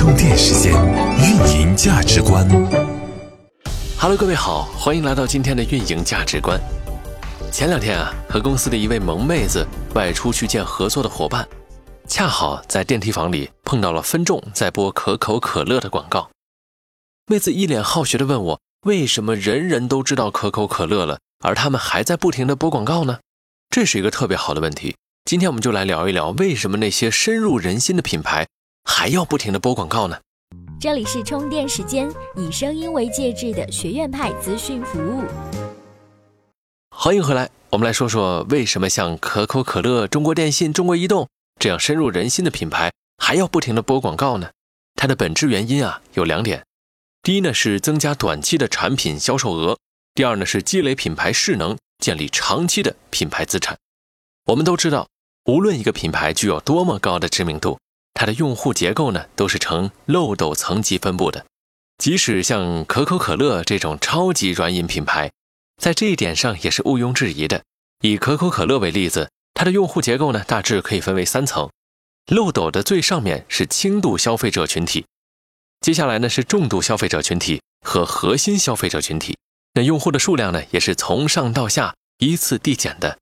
充电时间，运营价值观。Hello，各位好，欢迎来到今天的运营价值观。前两天啊，和公司的一位萌妹子外出去见合作的伙伴，恰好在电梯房里碰到了分众在播可口可乐的广告。妹子一脸好学的问我，为什么人人都知道可口可乐了，而他们还在不停的播广告呢？这是一个特别好的问题。今天我们就来聊一聊，为什么那些深入人心的品牌还要不停的播广告呢？这里是充电时间，以声音为介质的学院派资讯服务。欢迎回来，我们来说说为什么像可口可乐、中国电信、中国移动这样深入人心的品牌还要不停的播广告呢？它的本质原因啊有两点，第一呢是增加短期的产品销售额，第二呢是积累品牌势能，建立长期的品牌资产。我们都知道。无论一个品牌具有多么高的知名度，它的用户结构呢都是呈漏斗层级分布的。即使像可口可乐这种超级软饮品牌，在这一点上也是毋庸置疑的。以可口可乐为例子，它的用户结构呢大致可以分为三层：漏斗的最上面是轻度消费者群体，接下来呢是重度消费者群体和核心消费者群体。那用户的数量呢也是从上到下依次递减的。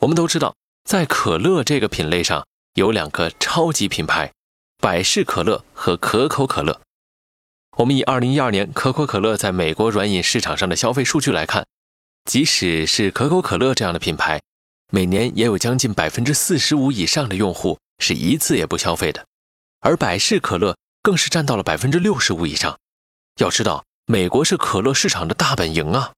我们都知道。在可乐这个品类上，有两个超级品牌，百事可乐和可口可乐。我们以二零一二年可口可乐在美国软饮市场上的消费数据来看，即使是可口可乐这样的品牌，每年也有将近百分之四十五以上的用户是一次也不消费的，而百事可乐更是占到了百分之六十五以上。要知道，美国是可乐市场的大本营啊。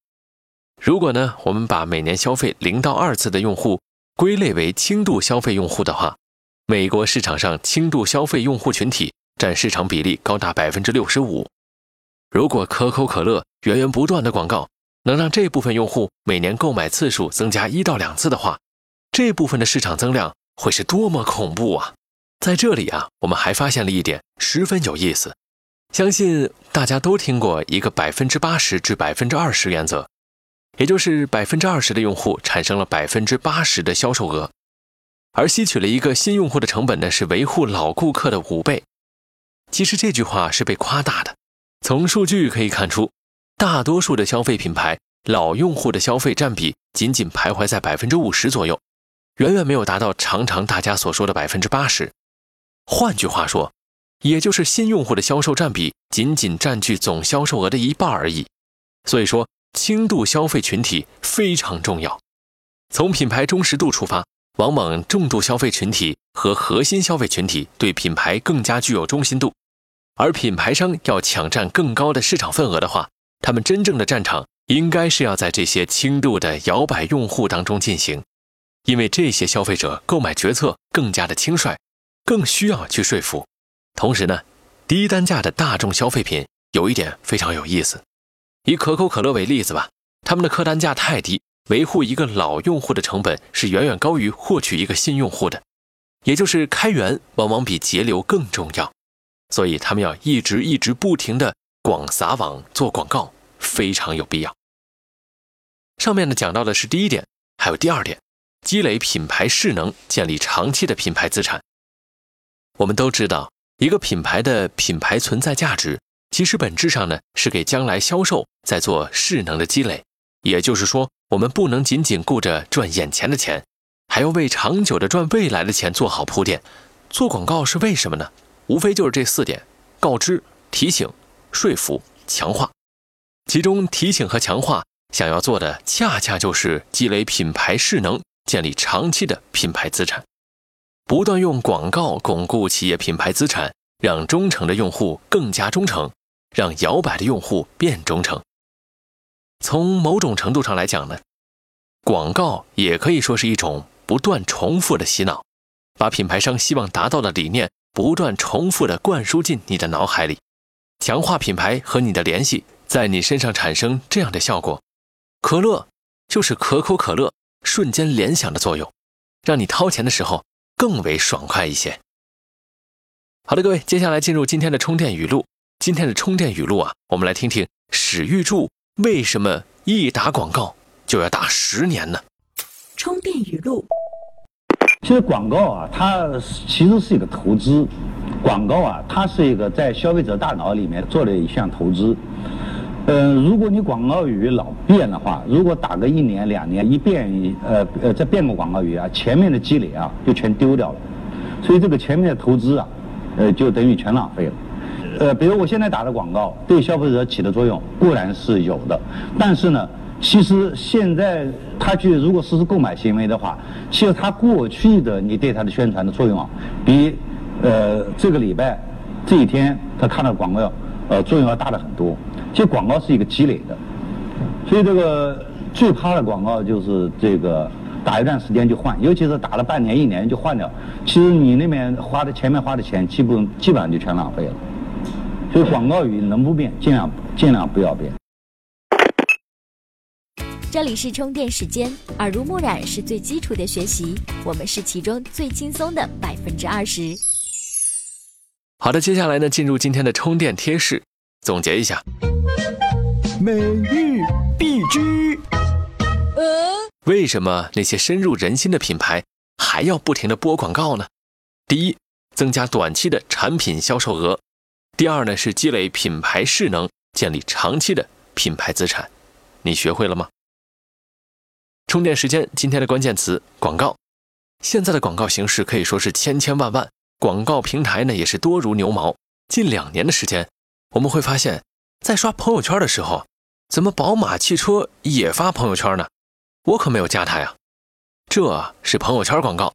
如果呢，我们把每年消费零到二次的用户，归类为轻度消费用户的话，美国市场上轻度消费用户群体占市场比例高达百分之六十五。如果可口可乐源源不断的广告能让这部分用户每年购买次数增加一到两次的话，这部分的市场增量会是多么恐怖啊！在这里啊，我们还发现了一点十分有意思，相信大家都听过一个百分之八十至百分之二十原则。也就是百分之二十的用户产生了百分之八十的销售额，而吸取了一个新用户的成本呢是维护老顾客的五倍。其实这句话是被夸大的。从数据可以看出，大多数的消费品牌老用户的消费占比仅仅徘徊在百分之五十左右，远远没有达到常常大家所说的百分之八十。换句话说，也就是新用户的销售占比仅仅占据总销售额的一半而已。所以说。轻度消费群体非常重要。从品牌忠实度出发，往往重度消费群体和核心消费群体对品牌更加具有忠心度。而品牌商要抢占更高的市场份额的话，他们真正的战场应该是要在这些轻度的摇摆用户当中进行，因为这些消费者购买决策更加的轻率，更需要去说服。同时呢，低单价的大众消费品有一点非常有意思。以可口可乐为例子吧，他们的客单价太低，维护一个老用户的成本是远远高于获取一个新用户的，也就是开源往往比节流更重要，所以他们要一直一直不停的广撒网做广告，非常有必要。上面呢讲到的是第一点，还有第二点，积累品牌势能，建立长期的品牌资产。我们都知道，一个品牌的品牌存在价值。其实本质上呢，是给将来销售在做势能的积累。也就是说，我们不能仅仅顾着赚眼前的钱，还要为长久的赚未来的钱做好铺垫。做广告是为什么呢？无非就是这四点：告知、提醒、说服、强化。其中提醒和强化想要做的，恰恰就是积累品牌势能，建立长期的品牌资产，不断用广告巩固企业品牌资产，让忠诚的用户更加忠诚。让摇摆的用户变忠诚。从某种程度上来讲呢，广告也可以说是一种不断重复的洗脑，把品牌商希望达到的理念不断重复的灌输进你的脑海里，强化品牌和你的联系，在你身上产生这样的效果。可乐就是可口可乐瞬间联想的作用，让你掏钱的时候更为爽快一些。好的，各位，接下来进入今天的充电语录。今天的充电语录啊，我们来听听史玉柱为什么一打广告就要打十年呢？充电语录。其实广告啊，它其实是一个投资，广告啊，它是一个在消费者大脑里面做的一项投资。呃，如果你广告语老变的话，如果打个一年两年一变，呃呃再变个广告语啊，前面的积累啊就全丢掉了，所以这个前面的投资啊，呃就等于全浪费了。呃，比如我现在打的广告对消费者起的作用固然是有的，但是呢，其实现在他去如果实施购买行为的话，其实他过去的你对他的宣传的作用啊，比呃这个礼拜这一天他看到广告呃作用要大的很多。其实广告是一个积累的，所以这个最怕的广告就是这个打一段时间就换，尤其是打了半年一年就换掉。其实你那边花的前面花的钱，基本基本上就全浪费了。所以广告语能不变，尽量尽量不要变。这里是充电时间，耳濡目染是最基础的学习，我们是其中最轻松的百分之二十。好的，接下来呢，进入今天的充电贴士，总结一下。每日必知。为什么那些深入人心的品牌还要不停的播广告呢？第一，增加短期的产品销售额；第二呢，是积累品牌势能，建立长期的品牌资产。你学会了吗？充电时间，今天的关键词：广告。现在的广告形式可以说是千千万万，广告平台呢也是多如牛毛。近两年的时间，我们会发现，在刷朋友圈的时候。怎么宝马汽车也发朋友圈呢？我可没有加他呀。这是朋友圈广告，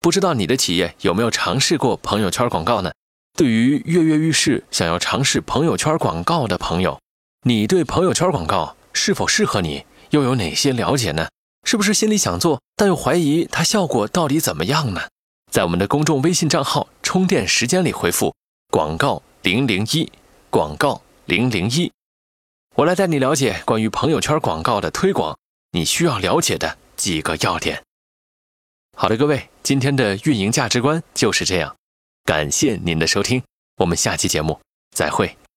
不知道你的企业有没有尝试过朋友圈广告呢？对于跃跃欲试想要尝试朋友圈广告的朋友，你对朋友圈广告是否适合你，又有哪些了解呢？是不是心里想做，但又怀疑它效果到底怎么样呢？在我们的公众微信账号“充电时间”里回复“广告零零一”，广告零零一。我来带你了解关于朋友圈广告的推广，你需要了解的几个要点。好的，各位，今天的运营价值观就是这样。感谢您的收听，我们下期节目再会。